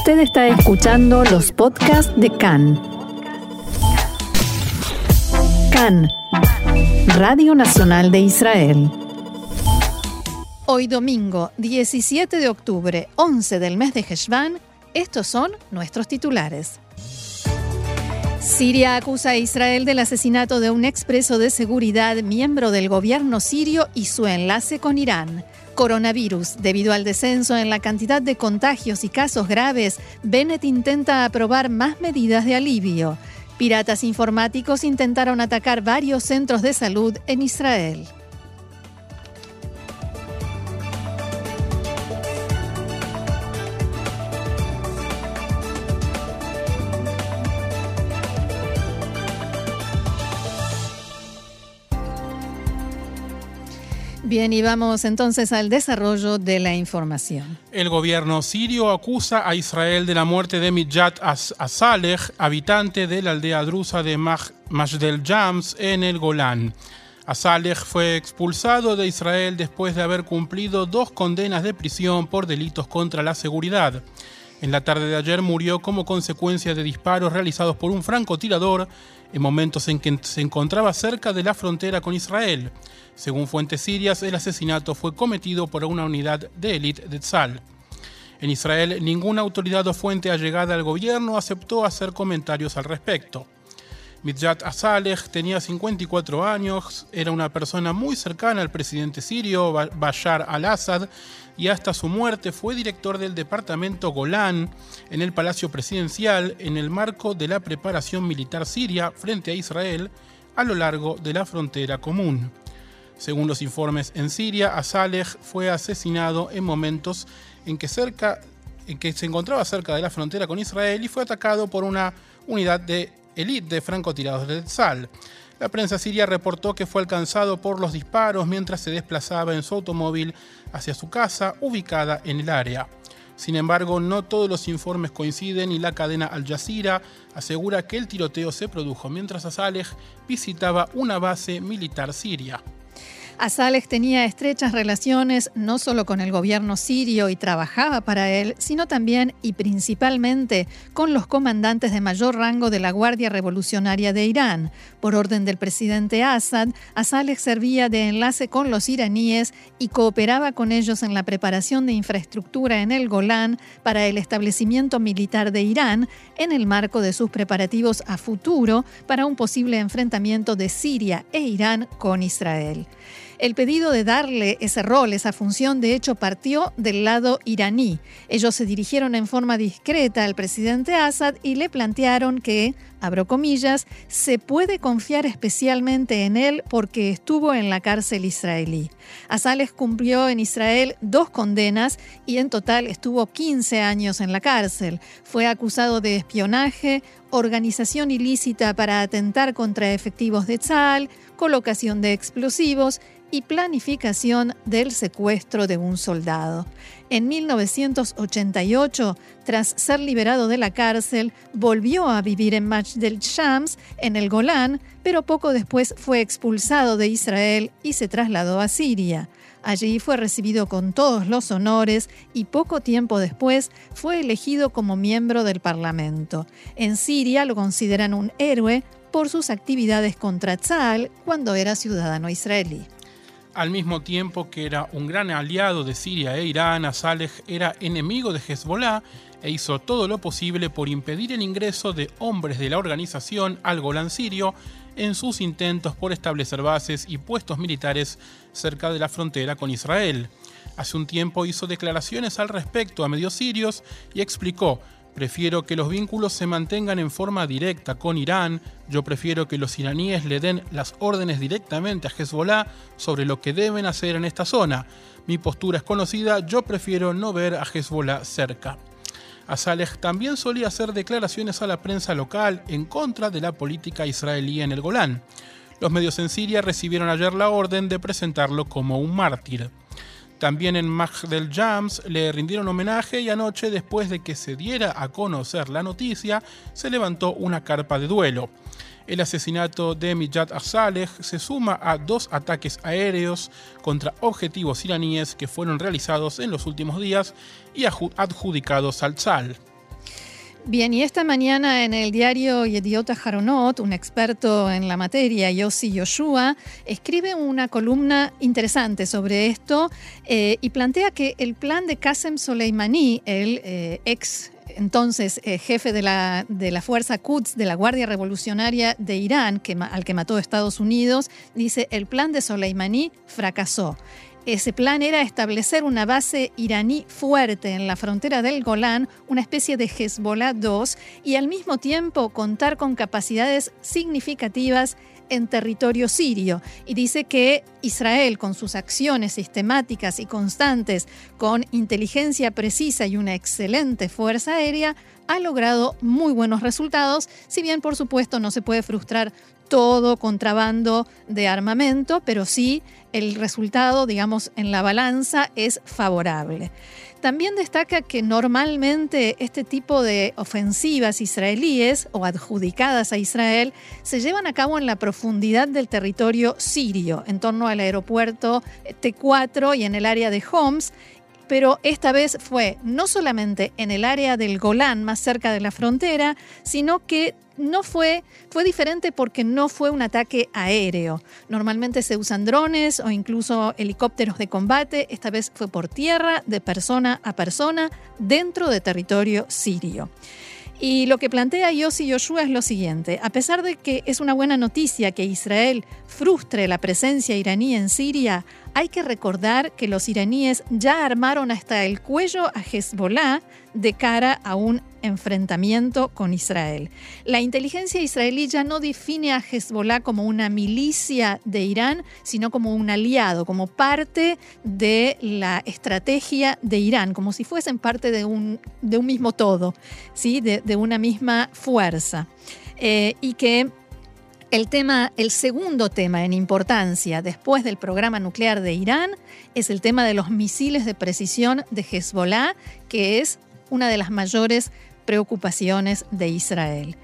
Usted está escuchando los podcasts de CAN. CAN, Radio Nacional de Israel. Hoy domingo, 17 de octubre, 11 del mes de Heshvan, estos son nuestros titulares. Siria acusa a Israel del asesinato de un expreso de seguridad miembro del gobierno sirio y su enlace con Irán. Coronavirus. Debido al descenso en la cantidad de contagios y casos graves, Bennett intenta aprobar más medidas de alivio. Piratas informáticos intentaron atacar varios centros de salud en Israel. Bien, y vamos entonces al desarrollo de la información. El gobierno sirio acusa a Israel de la muerte de Mijat Asaleh, habitante de la aldea drusa de Majdel Jams en el Golán. Asaleh fue expulsado de Israel después de haber cumplido dos condenas de prisión por delitos contra la seguridad. En la tarde de ayer murió como consecuencia de disparos realizados por un francotirador en momentos en que se encontraba cerca de la frontera con Israel. Según fuentes sirias, el asesinato fue cometido por una unidad de élite de Tzal. En Israel, ninguna autoridad o fuente allegada al gobierno aceptó hacer comentarios al respecto. Midjat Asaleh tenía 54 años, era una persona muy cercana al presidente sirio Bashar al-Assad y hasta su muerte fue director del departamento Golán en el Palacio Presidencial en el marco de la preparación militar siria frente a Israel a lo largo de la frontera común. Según los informes en Siria, Asaleh fue asesinado en momentos en que, en que se encontraba cerca de la frontera con Israel y fue atacado por una unidad de élite de francotiradores de Tzal. La prensa siria reportó que fue alcanzado por los disparos mientras se desplazaba en su automóvil hacia su casa ubicada en el área. Sin embargo, no todos los informes coinciden y la cadena Al Jazeera asegura que el tiroteo se produjo mientras Asaleh visitaba una base militar siria. Asaleh tenía estrechas relaciones no solo con el gobierno sirio y trabajaba para él, sino también y principalmente con los comandantes de mayor rango de la Guardia Revolucionaria de Irán. Por orden del presidente Assad, Asaleh servía de enlace con los iraníes y cooperaba con ellos en la preparación de infraestructura en el Golán para el establecimiento militar de Irán en el marco de sus preparativos a futuro para un posible enfrentamiento de Siria e Irán con Israel. El pedido de darle ese rol, esa función, de hecho partió del lado iraní. Ellos se dirigieron en forma discreta al presidente Assad y le plantearon que, abro comillas, se puede confiar especialmente en él porque estuvo en la cárcel israelí. Asales cumplió en Israel dos condenas y en total estuvo 15 años en la cárcel. Fue acusado de espionaje, organización ilícita para atentar contra efectivos de Tzal, colocación de explosivos y planificación del secuestro de un soldado. En 1988, tras ser liberado de la cárcel, volvió a vivir en del Shams, en el Golán, pero poco después fue expulsado de Israel y se trasladó a Siria. Allí fue recibido con todos los honores y poco tiempo después fue elegido como miembro del Parlamento. En Siria lo consideran un héroe por sus actividades contra Tzal cuando era ciudadano israelí. Al mismo tiempo que era un gran aliado de Siria e Irán, Asaleh era enemigo de Hezbollah e hizo todo lo posible por impedir el ingreso de hombres de la organización al Golán sirio en sus intentos por establecer bases y puestos militares cerca de la frontera con Israel. Hace un tiempo hizo declaraciones al respecto a medios sirios y explicó Prefiero que los vínculos se mantengan en forma directa con Irán. Yo prefiero que los iraníes le den las órdenes directamente a Hezbollah sobre lo que deben hacer en esta zona. Mi postura es conocida, yo prefiero no ver a Hezbollah cerca. Asaleh también solía hacer declaraciones a la prensa local en contra de la política israelí en el Golán. Los medios en Siria recibieron ayer la orden de presentarlo como un mártir. También en Magdel Jams le rindieron homenaje y anoche, después de que se diera a conocer la noticia, se levantó una carpa de duelo. El asesinato de Mijat Asaleh se suma a dos ataques aéreos contra objetivos iraníes que fueron realizados en los últimos días y adjudicados al Tzal. Bien, y esta mañana en el diario Yediota Haronot, un experto en la materia, Yossi Yoshua, escribe una columna interesante sobre esto eh, y plantea que el plan de Qasem Soleimani, el eh, ex entonces eh, jefe de la, de la Fuerza Quds de la Guardia Revolucionaria de Irán, que, al que mató Estados Unidos, dice, el plan de Soleimani fracasó. Ese plan era establecer una base iraní fuerte en la frontera del Golán, una especie de Hezbollah 2, y al mismo tiempo contar con capacidades significativas en territorio sirio. Y dice que Israel, con sus acciones sistemáticas y constantes, con inteligencia precisa y una excelente fuerza aérea, ha logrado muy buenos resultados, si bien por supuesto no se puede frustrar todo contrabando de armamento, pero sí el resultado, digamos, en la balanza es favorable. También destaca que normalmente este tipo de ofensivas israelíes o adjudicadas a Israel se llevan a cabo en la profundidad del territorio sirio, en torno al aeropuerto T4 y en el área de Homs, pero esta vez fue no solamente en el área del Golán, más cerca de la frontera, sino que no fue, fue diferente porque no fue un ataque aéreo. Normalmente se usan drones o incluso helicópteros de combate. Esta vez fue por tierra, de persona a persona, dentro de territorio sirio. Y lo que plantea Yossi Yoshua es lo siguiente. A pesar de que es una buena noticia que Israel frustre la presencia iraní en Siria, hay que recordar que los iraníes ya armaron hasta el cuello a Hezbollah de cara a un enfrentamiento con Israel. La inteligencia israelí ya no define a Hezbollah como una milicia de Irán, sino como un aliado, como parte de la estrategia de Irán, como si fuesen parte de un, de un mismo todo, ¿sí? de, una misma fuerza. Eh, y que el tema, el segundo tema en importancia después del programa nuclear de Irán es el tema de los misiles de precisión de Hezbollah, que es una de las mayores preocupaciones de Israel.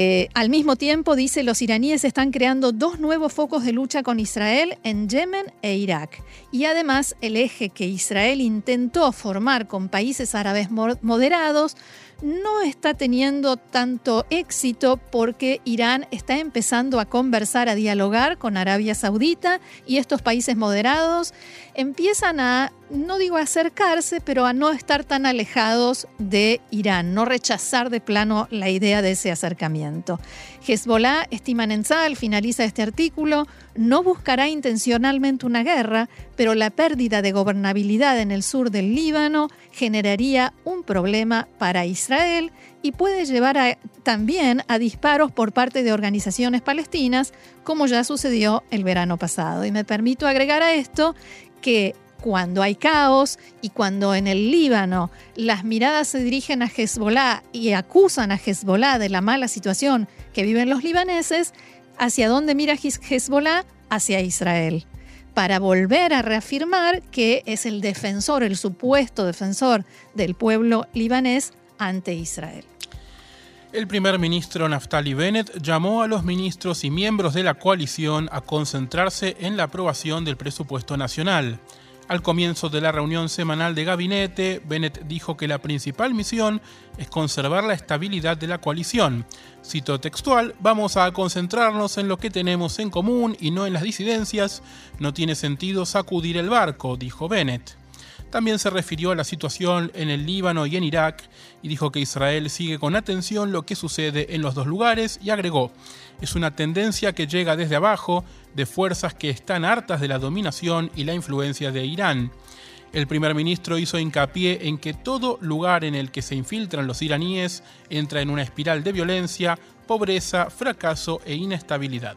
Eh, al mismo tiempo, dice, los iraníes están creando dos nuevos focos de lucha con Israel en Yemen e Irak. Y además, el eje que Israel intentó formar con países árabes moderados no está teniendo tanto éxito porque Irán está empezando a conversar, a dialogar con Arabia Saudita y estos países moderados empiezan a, no digo acercarse, pero a no estar tan alejados de Irán, no rechazar de plano la idea de ese acercamiento. Hezbollah, estima Nenzal, finaliza este artículo, no buscará intencionalmente una guerra, pero la pérdida de gobernabilidad en el sur del Líbano generaría un problema para Israel y puede llevar también a disparos por parte de organizaciones palestinas, como ya sucedió el verano pasado. Y me permito agregar a esto que cuando hay caos y cuando en el Líbano las miradas se dirigen a Hezbollah y acusan a Hezbollah de la mala situación que viven los libaneses, ¿hacia dónde mira Hezbollah? Hacia Israel para volver a reafirmar que es el defensor, el supuesto defensor del pueblo libanés ante Israel. El primer ministro Naftali Bennett llamó a los ministros y miembros de la coalición a concentrarse en la aprobación del presupuesto nacional. Al comienzo de la reunión semanal de gabinete, Bennett dijo que la principal misión es conservar la estabilidad de la coalición. Cito textual, vamos a concentrarnos en lo que tenemos en común y no en las disidencias. No tiene sentido sacudir el barco, dijo Bennett. También se refirió a la situación en el Líbano y en Irak y dijo que Israel sigue con atención lo que sucede en los dos lugares y agregó, es una tendencia que llega desde abajo de fuerzas que están hartas de la dominación y la influencia de Irán. El primer ministro hizo hincapié en que todo lugar en el que se infiltran los iraníes entra en una espiral de violencia, pobreza, fracaso e inestabilidad.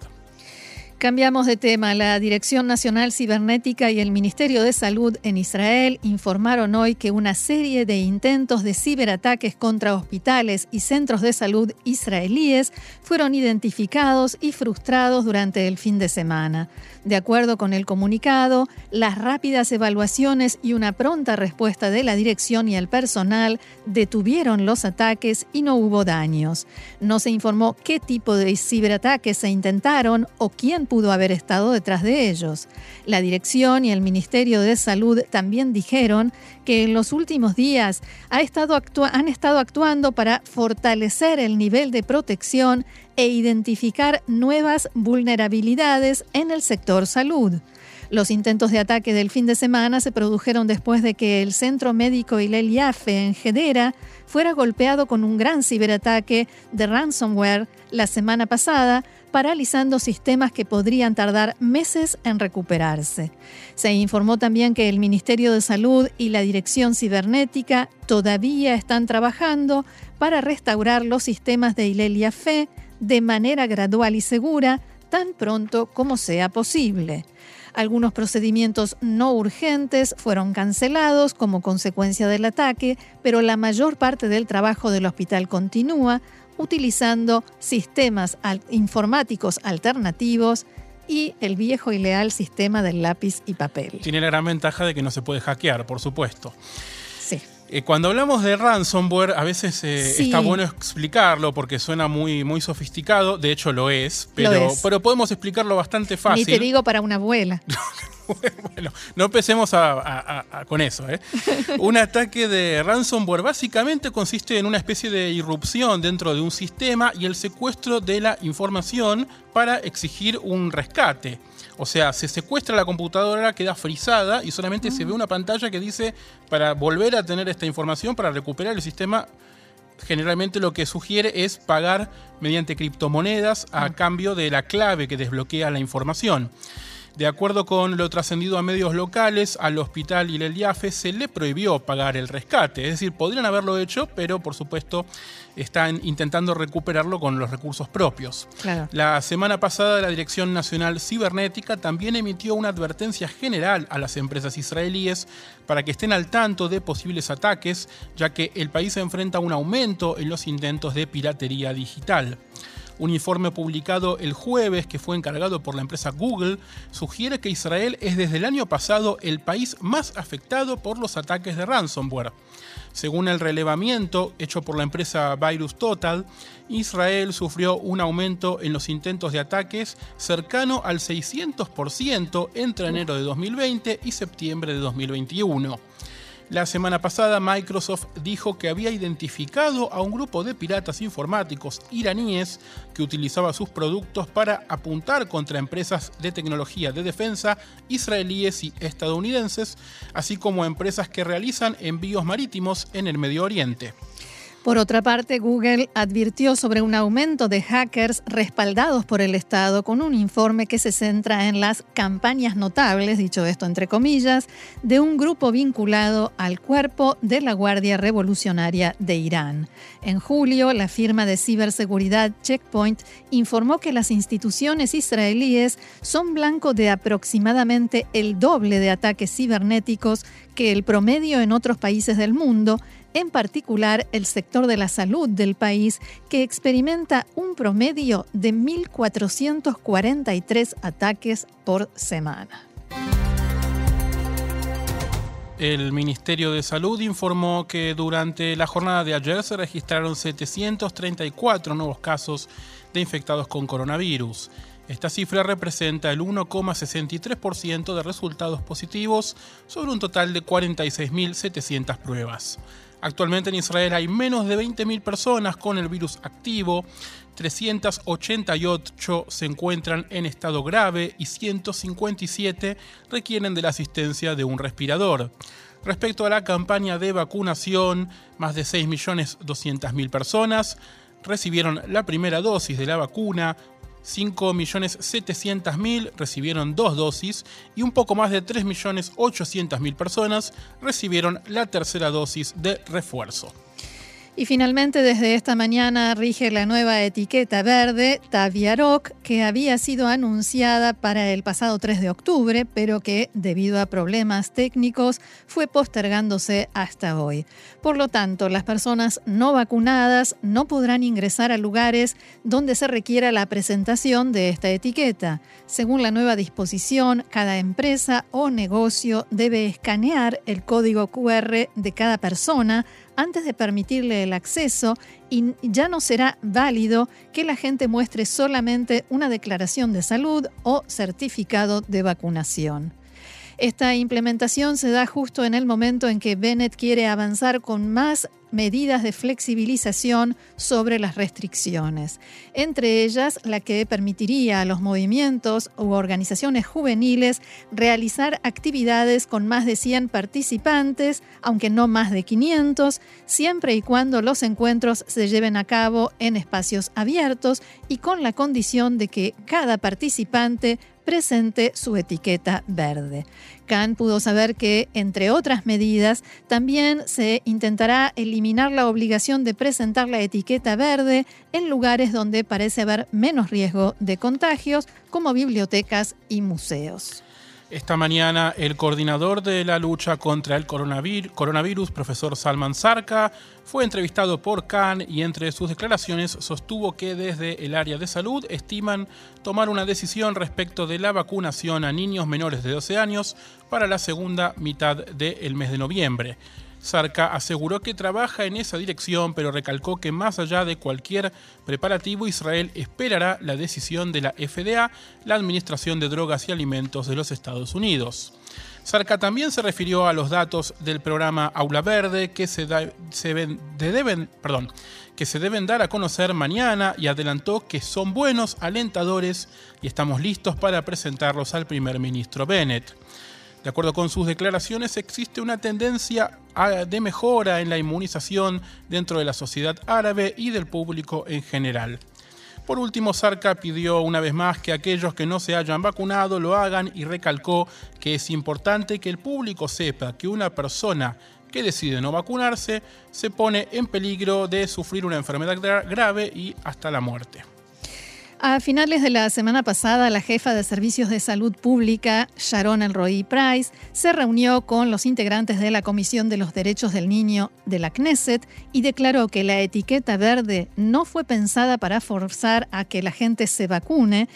Cambiamos de tema. La Dirección Nacional Cibernética y el Ministerio de Salud en Israel informaron hoy que una serie de intentos de ciberataques contra hospitales y centros de salud israelíes fueron identificados y frustrados durante el fin de semana. De acuerdo con el comunicado, las rápidas evaluaciones y una pronta respuesta de la dirección y el personal detuvieron los ataques y no hubo daños. No se informó qué tipo de ciberataques se intentaron o quién pudo haber estado detrás de ellos. La dirección y el Ministerio de Salud también dijeron que en los últimos días han estado actuando para fortalecer el nivel de protección e identificar nuevas vulnerabilidades en el sector salud. Los intentos de ataque del fin de semana se produjeron después de que el centro médico Hillel Yafe en Hedera fuera golpeado con un gran ciberataque de ransomware la semana pasada, paralizando sistemas que podrían tardar meses en recuperarse. Se informó también que el Ministerio de Salud y la Dirección Cibernética todavía están trabajando para restaurar los sistemas de Ilelia Fe de manera gradual y segura tan pronto como sea posible. Algunos procedimientos no urgentes fueron cancelados como consecuencia del ataque, pero la mayor parte del trabajo del hospital continúa utilizando sistemas informáticos alternativos y el viejo y leal sistema del lápiz y papel. Tiene la gran ventaja de que no se puede hackear, por supuesto. Eh, cuando hablamos de ransomware, a veces eh, está bueno explicarlo porque suena muy, muy sofisticado. De hecho, lo es, pero, pero podemos explicarlo bastante fácil. Ni te digo para una abuela. bueno, no empecemos con eso. ¿eh? Un ataque de ransomware básicamente consiste en una especie de irrupción dentro de un sistema y el secuestro de la información para exigir un rescate. O sea, se secuestra la computadora, queda frisada y solamente se ve una pantalla que dice para volver a tener esta información, para recuperar el sistema, generalmente lo que sugiere es pagar mediante criptomonedas a cambio de la clave que desbloquea la información. De acuerdo con lo trascendido a medios locales, al hospital y el IAFE se le prohibió pagar el rescate. Es decir, podrían haberlo hecho, pero por supuesto están intentando recuperarlo con los recursos propios. La semana pasada la Dirección Nacional Cibernética también emitió una advertencia general a las empresas israelíes para que estén al tanto de posibles ataques, ya que el país enfrenta un aumento en los intentos de piratería digital. Un informe publicado el jueves que fue encargado por la empresa Google sugiere que Israel es desde el año pasado el país más afectado por los ataques de ransomware. Según el relevamiento hecho por la empresa Virus Total, Israel sufrió un aumento en los intentos de ataques cercano al 600% entre enero de 2020 y septiembre de 2021. La semana pasada Microsoft dijo que había identificado a un grupo de piratas informáticos iraníes que utilizaba sus productos para apuntar contra empresas de tecnología de defensa israelíes y estadounidenses, así como empresas que realizan envíos marítimos en el Medio Oriente. Por otra parte, Google advirtió sobre un aumento de hackers respaldados por el Estado con un informe que se centra en las campañas notables, dicho esto entre comillas, de un grupo vinculado al cuerpo de la Guardia Revolucionaria de Irán. En julio, la firma de ciberseguridad Checkpoint informó que las instituciones israelíes son blanco de aproximadamente el doble de ataques cibernéticos que el promedio en otros países del mundo en particular el sector de la salud del país, que experimenta un promedio de 1.443 ataques por semana. El Ministerio de Salud informó que durante la jornada de ayer se registraron 734 nuevos casos de infectados con coronavirus. Esta cifra representa el 1,63% de resultados positivos sobre un total de 46.700 pruebas. Actualmente en Israel hay menos de 20.000 personas con el virus activo, 388 se encuentran en estado grave y 157 requieren de la asistencia de un respirador. Respecto a la campaña de vacunación, más de 6.200.000 personas recibieron la primera dosis de la vacuna, 5.700.000 recibieron dos dosis y un poco más de 3.800.000 personas recibieron la tercera dosis de refuerzo. Y finalmente, desde esta mañana rige la nueva etiqueta verde Taviaroc, que había sido anunciada para el pasado 3 de octubre, pero que, debido a problemas técnicos, fue postergándose hasta hoy. Por lo tanto, las personas no vacunadas no podrán ingresar a lugares donde se requiera la presentación de esta etiqueta. Según la nueva disposición, cada empresa o negocio debe escanear el código QR de cada persona antes de permitirle el acceso y ya no será válido que la gente muestre solamente una declaración de salud o certificado de vacunación. Esta implementación se da justo en el momento en que Bennett quiere avanzar con más medidas de flexibilización sobre las restricciones, entre ellas la que permitiría a los movimientos u organizaciones juveniles realizar actividades con más de 100 participantes, aunque no más de 500, siempre y cuando los encuentros se lleven a cabo en espacios abiertos y con la condición de que cada participante presente su etiqueta verde. Pudo saber que, entre otras medidas, también se intentará eliminar la obligación de presentar la etiqueta verde en lugares donde parece haber menos riesgo de contagios, como bibliotecas y museos. Esta mañana el coordinador de la lucha contra el coronavirus, profesor Salman Sarka, fue entrevistado por Khan y entre sus declaraciones sostuvo que desde el área de salud estiman tomar una decisión respecto de la vacunación a niños menores de 12 años para la segunda mitad del mes de noviembre. Sarka aseguró que trabaja en esa dirección, pero recalcó que más allá de cualquier preparativo, Israel esperará la decisión de la FDA, la Administración de Drogas y Alimentos de los Estados Unidos. Sarka también se refirió a los datos del programa Aula Verde que se, deben, perdón, que se deben dar a conocer mañana y adelantó que son buenos, alentadores y estamos listos para presentarlos al primer ministro Bennett. De acuerdo con sus declaraciones, existe una tendencia de mejora en la inmunización dentro de la sociedad árabe y del público en general. Por último, Sarka pidió una vez más que aquellos que no se hayan vacunado lo hagan y recalcó que es importante que el público sepa que una persona que decide no vacunarse se pone en peligro de sufrir una enfermedad grave y hasta la muerte. A finales de la semana pasada, la jefa de Servicios de Salud Pública, Sharon Elroy Price, se reunió con los integrantes de la Comisión de los Derechos del Niño de la Knesset y declaró que la etiqueta verde no fue pensada para forzar a que la gente se vacune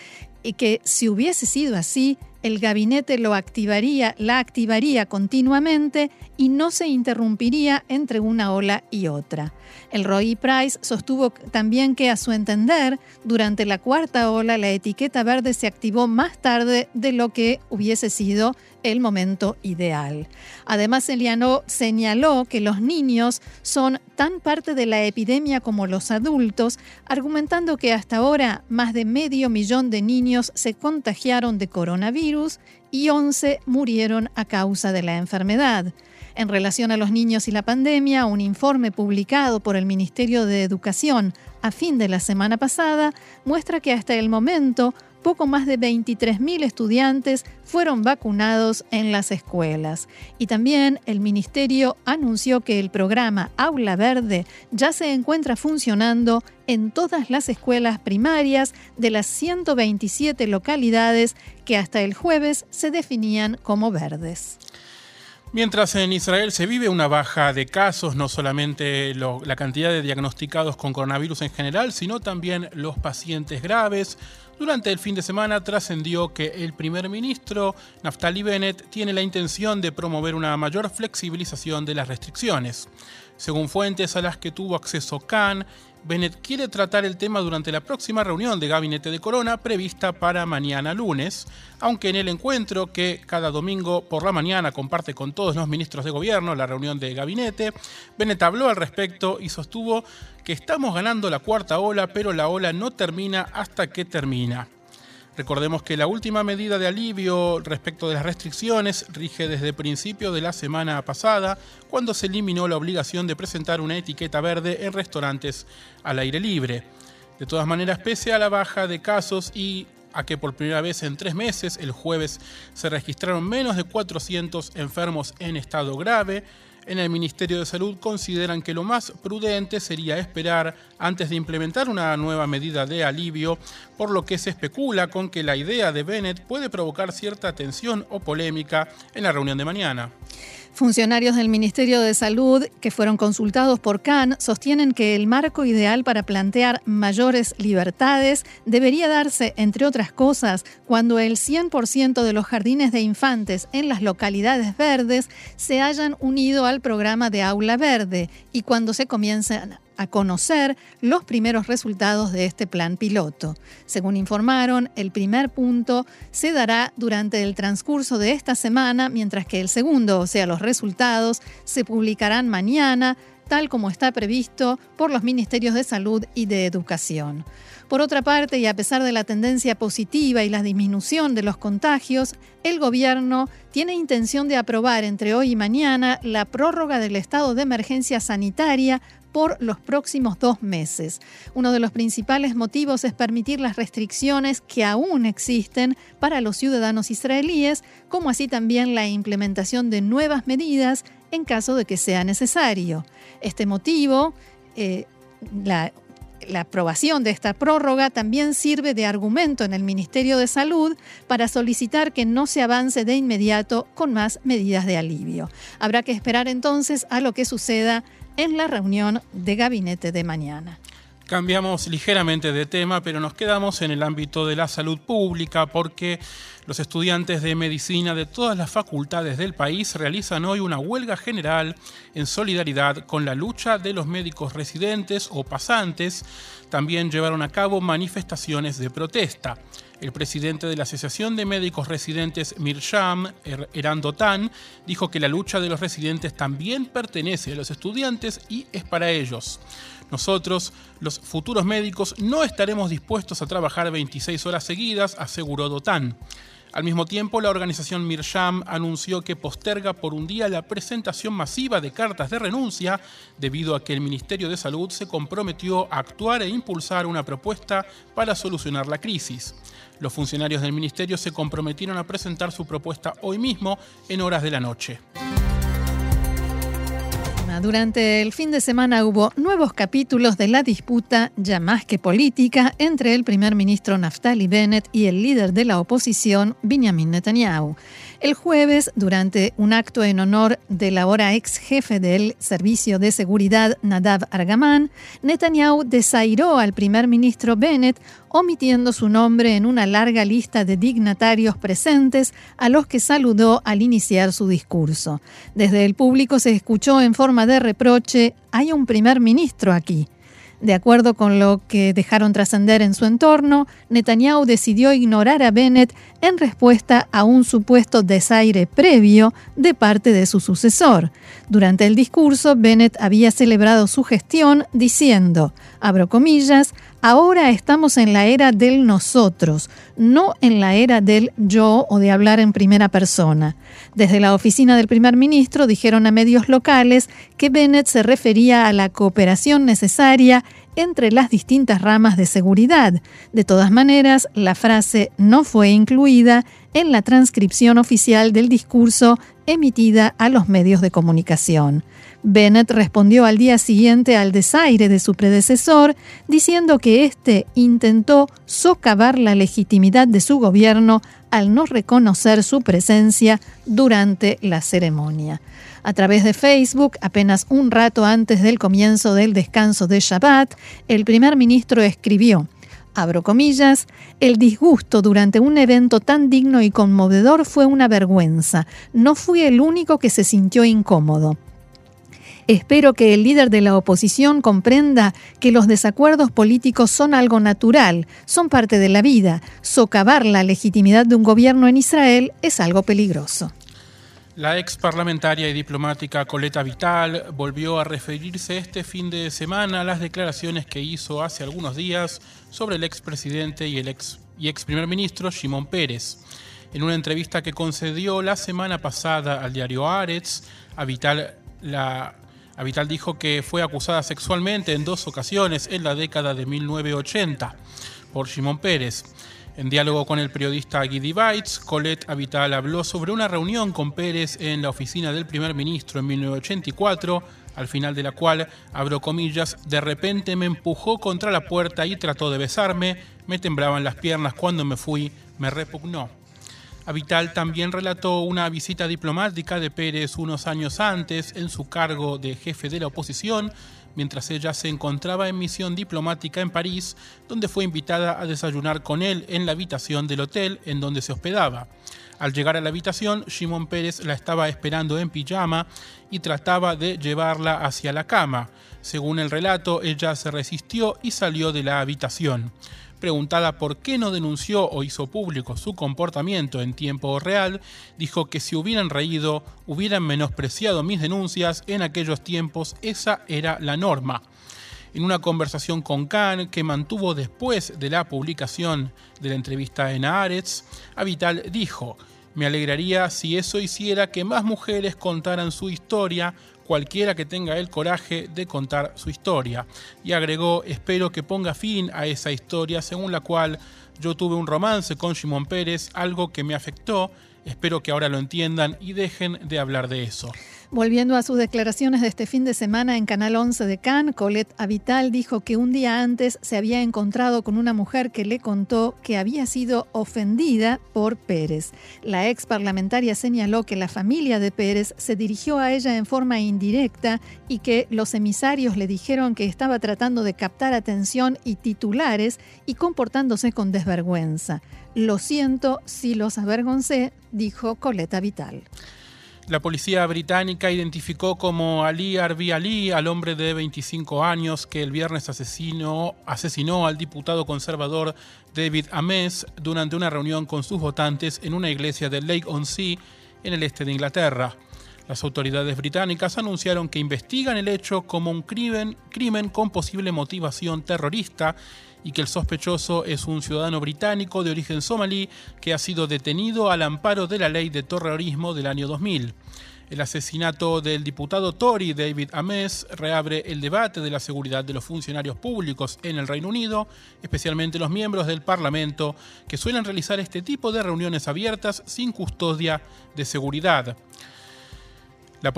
y que si hubiese sido así, el gabinete lo activaría, la activaría continuamente y no se interrumpiría entre una ola y otra. El Roy Price sostuvo también que, a su entender, durante la cuarta ola la etiqueta verde se activó más tarde de lo que hubiese sido el momento ideal. Además, señaló, señaló que los niños son tan parte de la epidemia como los adultos, argumentando que hasta ahora más de medio millón de niños se contagiaron de coronavirus y 11 murieron a causa de la enfermedad. En relación a los niños y la pandemia, un informe publicado por el Ministerio de Educación a fin de la semana pasada muestra que hasta el momento poco más de 23.000 estudiantes fueron vacunados en las escuelas. Y también el Ministerio anunció que el programa Aula Verde ya se encuentra funcionando en todas las escuelas primarias de las 127 localidades que hasta el jueves se definían como verdes. Mientras en Israel se vive una baja de casos, no solamente la cantidad de diagnosticados con coronavirus en general, sino también los pacientes graves, durante el fin de semana trascendió que el primer ministro Naftali Bennett tiene la intención de promover una mayor flexibilización de las restricciones. Según fuentes a las que tuvo acceso Khan, Bennett quiere tratar el tema durante la próxima reunión de gabinete de Corona prevista para mañana lunes, aunque en el encuentro que cada domingo por la mañana comparte con todos los ministros de gobierno la reunión de gabinete, Bennett habló al respecto y sostuvo que estamos ganando la cuarta ola, pero la ola no termina hasta que termina. Recordemos que la última medida de alivio respecto de las restricciones rige desde principio de la semana pasada, cuando se eliminó la obligación de presentar una etiqueta verde en restaurantes al aire libre. De todas maneras, pese a la baja de casos y a que por primera vez en tres meses, el jueves, se registraron menos de 400 enfermos en estado grave, En el Ministerio de Salud consideran que lo más prudente sería esperar antes de implementar una nueva medida de alivio, por lo que se especula con que la idea de Bennett puede provocar cierta tensión o polémica en la reunión de mañana. Funcionarios del Ministerio de Salud que fueron consultados por CAN sostienen que el marco ideal para plantear mayores libertades debería darse, entre otras cosas, cuando el 100% de los jardines de infantes en las localidades verdes se hayan unido al programa de Aula Verde y cuando se comiencen a conocer los primeros resultados de este plan piloto. Según informaron, el primer punto se dará durante el transcurso de esta semana, mientras que el segundo, o sea, los resultados, se publicarán mañana, tal como está previsto por los Ministerios de Salud y de Educación. Por otra parte, y a pesar de la tendencia positiva y la disminución de los contagios, el gobierno tiene intención de aprobar entre hoy y mañana la prórroga del estado de emergencia sanitaria por los próximos dos meses. Uno de los principales motivos es permitir las restricciones que aún existen para los ciudadanos israelíes, como así también la implementación de nuevas medidas en caso de que sea necesario. Este motivo, eh, la la aprobación de esta prórroga también sirve de argumento en el Ministerio de Salud para solicitar que no se avance de inmediato con más medidas de alivio. Habrá que esperar entonces a lo que suceda en la reunión de gabinete de mañana. Cambiamos ligeramente de tema, pero nos quedamos en el ámbito de la salud pública porque los estudiantes de medicina de todas las facultades del país realizan hoy una huelga general en solidaridad con la lucha de los médicos residentes o pasantes. También llevaron a cabo manifestaciones de protesta. El presidente de la Asociación de Médicos Residentes Mirsham, er-, Eran Dotan, dijo que la lucha de los residentes también pertenece a los estudiantes y es para ellos. Nosotros, los futuros médicos, no estaremos dispuestos a trabajar 26 horas seguidas, aseguró Dotan. Al mismo tiempo, la organización Mirsham anunció que posterga por un día la presentación masiva de cartas de renuncia debido a que el Ministerio de Salud se comprometió a actuar e impulsar una propuesta para solucionar la crisis. Los funcionarios del ministerio se comprometieron a presentar su propuesta hoy mismo en horas de la noche. Durante el fin de semana hubo nuevos capítulos de la disputa, ya más que política, entre el primer ministro Naftali Bennett y el líder de la oposición, Benjamin Netanyahu. El jueves, durante un acto en honor del ahora ex jefe del Servicio de Seguridad, Nadav Argaman, Netanyahu desairó al primer ministro Bennett, omitiendo su nombre en una larga lista de dignatarios presentes a los que saludó al iniciar su discurso. Desde el público se escuchó en forma de reproche, hay un primer ministro aquí. De acuerdo con lo que dejaron trascender en su entorno, Netanyahu decidió ignorar a Bennett en respuesta a un supuesto desaire previo de parte de su sucesor. Durante el discurso, Bennett había celebrado su gestión diciendo, abro comillas, ahora estamos en la era del nosotros, no en la era del yo o de hablar en primera persona. Desde la oficina del primer ministro dijeron a medios locales que Bennett se refería a la cooperación necesaria entre las distintas ramas de seguridad. De todas maneras, la frase no fue incluida en la transcripción oficial del discurso emitida a los medios de comunicación. Bennett respondió al día siguiente al desaire de su predecesor, diciendo que éste intentó socavar la legitimidad de su gobierno al no reconocer su presencia durante la ceremonia. A través de Facebook, apenas un rato antes del comienzo del descanso de Shabbat, el primer ministro escribió, abro comillas, el disgusto durante un evento tan digno y conmovedor fue una vergüenza. No fui el único que se sintió incómodo. Espero que el líder de la oposición comprenda que los desacuerdos políticos son algo natural, son parte de la vida. Socavar la legitimidad de un gobierno en Israel es algo peligroso. La ex parlamentaria y diplomática Coleta Vital volvió a referirse este fin de semana a las declaraciones que hizo hace algunos días sobre el expresidente y el ex, y ex primer ministro Shimon Pérez. En una entrevista que concedió la semana pasada al diario Aretz, a Vital, la, a Vital dijo que fue acusada sexualmente en dos ocasiones en la década de 1980 por Shimon Pérez. En diálogo con el periodista Guidi Bites, Colette Avital habló sobre una reunión con Pérez en la oficina del primer ministro en 1984, al final de la cual, abro comillas, de repente me empujó contra la puerta y trató de besarme, me temblaban las piernas cuando me fui, me repugnó. Avital también relató una visita diplomática de Pérez unos años antes en su cargo de jefe de la oposición, mientras ella se encontraba en misión diplomática en París, donde fue invitada a desayunar con él en la habitación del hotel en donde se hospedaba. Al llegar a la habitación, Shimon Pérez la estaba esperando en pijama y trataba de llevarla hacia la cama. Según el relato, ella se resistió y salió de la habitación. Preguntada por qué no denunció o hizo público su comportamiento en tiempo real, dijo que si hubieran reído, hubieran menospreciado mis denuncias, en aquellos tiempos esa era la norma. En una conversación con Khan que mantuvo después de la publicación de la entrevista en Haaretz, Avital dijo, me alegraría si eso hiciera que más mujeres contaran su historia, cualquiera que tenga el coraje de contar su historia. Y agregó, espero que ponga fin a esa historia según la cual yo tuve un romance con Simón Pérez, algo que me afectó. Espero que ahora lo entiendan y dejen de hablar de eso. Volviendo a sus declaraciones de este fin de semana en Canal 11 de Cannes, Colette Avital dijo que un día antes se había encontrado con una mujer que le contó que había sido ofendida por Pérez. La ex parlamentaria señaló que la familia de Pérez se dirigió a ella en forma indirecta y que los emisarios le dijeron que estaba tratando de captar atención y titulares y comportándose con desvergüenza. Lo siento si los avergoncé, dijo Colette Avital. La policía británica identificó como Ali Arbi Ali al hombre de 25 años que el viernes asesinó, asesinó al diputado conservador David Ames durante una reunión con sus votantes en una iglesia de Lake-on-Sea en el este de Inglaterra. Las autoridades británicas anunciaron que investigan el hecho como un crimen, crimen con posible motivación terrorista y que el sospechoso es un ciudadano británico de origen somalí que ha sido detenido al amparo de la ley de terrorismo del año 2000. El asesinato del diputado Tory David Ames reabre el debate de la seguridad de los funcionarios públicos en el Reino Unido, especialmente los miembros del Parlamento, que suelen realizar este tipo de reuniones abiertas sin custodia de seguridad. La,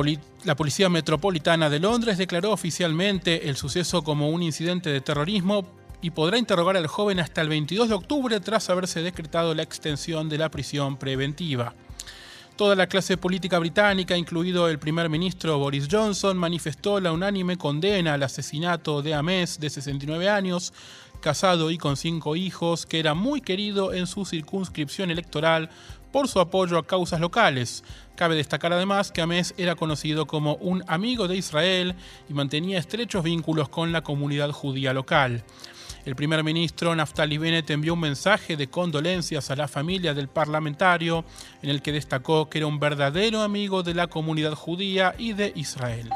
la, Policía Metropolitana de Londres declaró oficialmente el suceso como un incidente de terrorismo y podrá interrogar al joven hasta el 22 de octubre tras haberse decretado la extensión de la prisión preventiva. Toda la clase política británica, incluido el primer ministro Boris Johnson, manifestó la unánime condena al asesinato de Ames, de 69 años, casado y con cinco hijos, que era muy querido en su circunscripción electoral por su apoyo a causas locales. Cabe destacar además que Ames era conocido como un amigo de Israel y mantenía estrechos vínculos con la comunidad judía local. El primer ministro Naftali Bennett envió un mensaje de condolencias a la familia del parlamentario en el que destacó que era un verdadero amigo de la comunidad judía y de Israel.